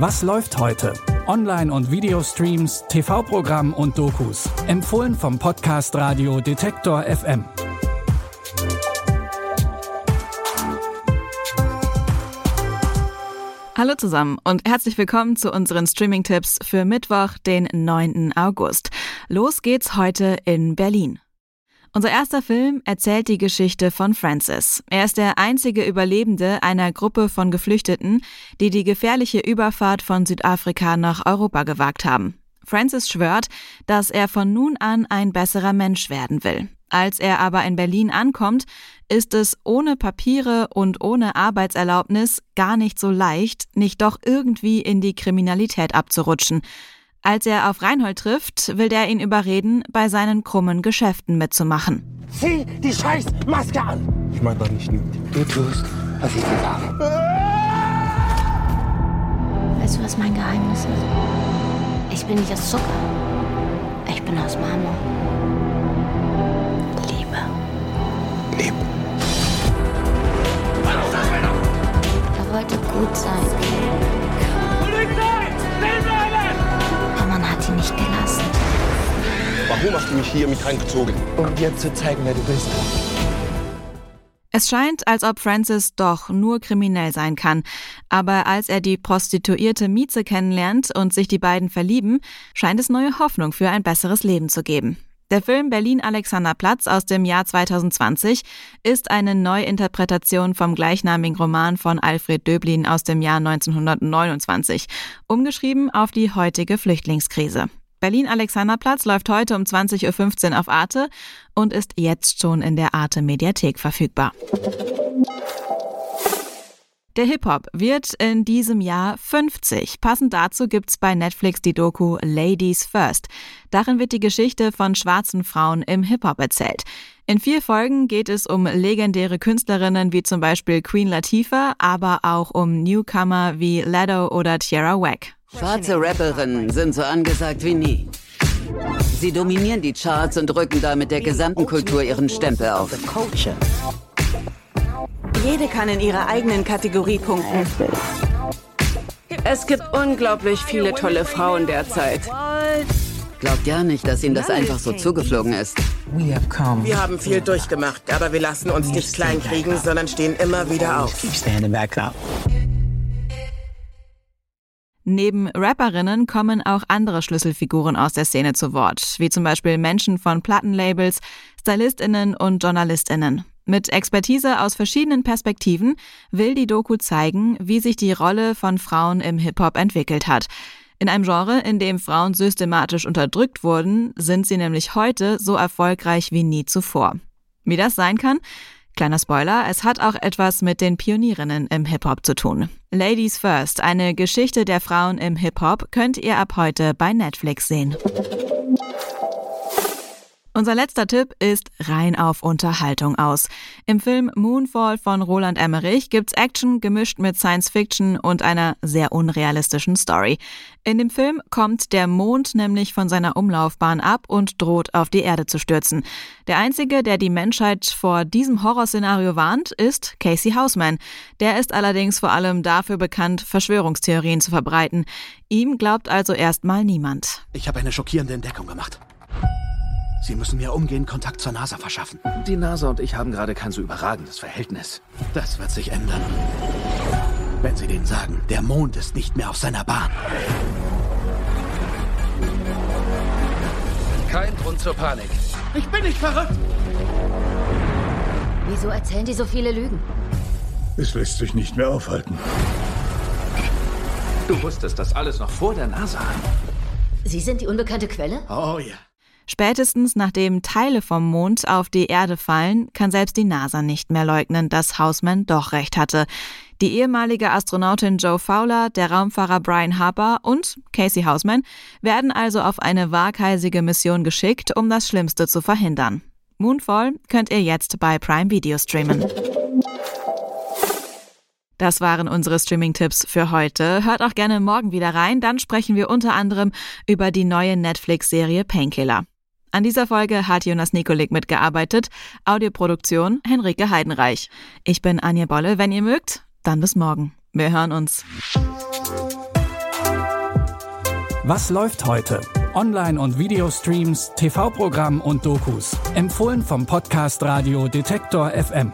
Was läuft heute? Online- und Videostreams, TV-Programm und Dokus. Empfohlen vom Podcast Radio Detektor FM. Hallo zusammen und herzlich willkommen zu unseren Streaming-Tipps für Mittwoch, den 9. August. Los geht's heute in Berlin. Unser erster Film erzählt die Geschichte von Francis. Er ist der einzige Überlebende einer Gruppe von Geflüchteten, die die gefährliche Überfahrt von Südafrika nach Europa gewagt haben. Francis schwört, dass er von nun an ein besserer Mensch werden will. Als er aber in Berlin ankommt, ist es ohne Papiere und ohne Arbeitserlaubnis gar nicht so leicht, nicht doch irgendwie in die Kriminalität abzurutschen. Als er auf Reinhold trifft, will der ihn überreden, bei seinen krummen Geschäften mitzumachen. Zieh die scheiß Maske an! Ich meine doch nicht nur. Du tust, was ich dir sage. Weißt du, was mein Geheimnis ist? Ich bin nicht aus Zucker. Ich bin aus Marmor. Warum hast du mich hier mit reingezogen? Um dir zu zeigen, wer du bist. Es scheint, als ob Francis doch nur kriminell sein kann. Aber als er die Prostituierte Mieze kennenlernt und sich die beiden verlieben, scheint es neue Hoffnung für ein besseres Leben zu geben. Der Film Berlin Alexanderplatz aus dem Jahr 2020 ist eine Neuinterpretation vom gleichnamigen Roman von Alfred Döblin aus dem Jahr 1929, umgeschrieben auf die heutige Flüchtlingskrise. Berlin Alexanderplatz läuft heute um 20.15 Uhr auf Arte und ist jetzt schon in der Arte Mediathek verfügbar. Der Hip-Hop wird in diesem Jahr 50. Passend dazu gibt's bei Netflix die Doku Ladies First. Darin wird die Geschichte von schwarzen Frauen im Hip-Hop erzählt. In vier Folgen geht es um legendäre Künstlerinnen wie zum Beispiel Queen Latifah, aber auch um Newcomer wie Lado oder Tierra Wack. Schwarze Rapperinnen sind so angesagt wie nie. Sie dominieren die Charts und rücken damit der gesamten Kultur ihren Stempel auf. Jede kann in ihrer eigenen Kategorie punkten. Es gibt unglaublich viele tolle Frauen derzeit. Glaubt ja nicht, dass ihnen das einfach so zugeflogen ist. Wir haben viel durchgemacht, aber wir lassen uns nicht kleinkriegen, sondern stehen immer wieder auf. Neben Rapperinnen kommen auch andere Schlüsselfiguren aus der Szene zu Wort, wie zum Beispiel Menschen von Plattenlabels, Stylistinnen und Journalistinnen. Mit Expertise aus verschiedenen Perspektiven will die Doku zeigen, wie sich die Rolle von Frauen im Hip-Hop entwickelt hat. In einem Genre, in dem Frauen systematisch unterdrückt wurden, sind sie nämlich heute so erfolgreich wie nie zuvor. Wie das sein kann? Kleiner Spoiler, es hat auch etwas mit den Pionierinnen im Hip-Hop zu tun. Ladies First, eine Geschichte der Frauen im Hip-Hop, könnt ihr ab heute bei Netflix sehen. Unser letzter Tipp ist rein auf Unterhaltung aus. Im Film Moonfall von Roland Emmerich gibt's Action gemischt mit Science Fiction und einer sehr unrealistischen Story. In dem Film kommt der Mond nämlich von seiner Umlaufbahn ab und droht auf die Erde zu stürzen. Der einzige, der die Menschheit vor diesem Horrorszenario warnt, ist Casey Houseman. Der ist allerdings vor allem dafür bekannt, Verschwörungstheorien zu verbreiten. Ihm glaubt also erstmal niemand. Ich habe eine schockierende Entdeckung gemacht. Sie müssen mir umgehend Kontakt zur NASA verschaffen. Die NASA und ich haben gerade kein so überragendes Verhältnis. Das wird sich ändern. Wenn Sie denen sagen, der Mond ist nicht mehr auf seiner Bahn. Kein Grund zur Panik. Ich bin nicht verrückt! Wieso erzählen die so viele Lügen? Es lässt sich nicht mehr aufhalten. Du wusstest das alles noch vor der NASA. Sie sind die unbekannte Quelle? Oh ja. Spätestens nachdem Teile vom Mond auf die Erde fallen, kann selbst die NASA nicht mehr leugnen, dass Hausman doch recht hatte. Die ehemalige Astronautin Joe Fowler, der Raumfahrer Brian Harper und Casey Hausman werden also auf eine waghalsige Mission geschickt, um das Schlimmste zu verhindern. Moonfall könnt ihr jetzt bei Prime Video streamen. Das waren unsere Streaming-Tipps für heute. Hört auch gerne morgen wieder rein, dann sprechen wir unter anderem über die neue Netflix-Serie Painkiller. An dieser Folge hat Jonas Nikolik mitgearbeitet. Audioproduktion Henrike Heidenreich. Ich bin Anja Bolle. Wenn ihr mögt, dann bis morgen. Wir hören uns. Was läuft heute? Online- und Videostreams, TV-Programm und Dokus. Empfohlen vom Podcast Radio Detektor FM.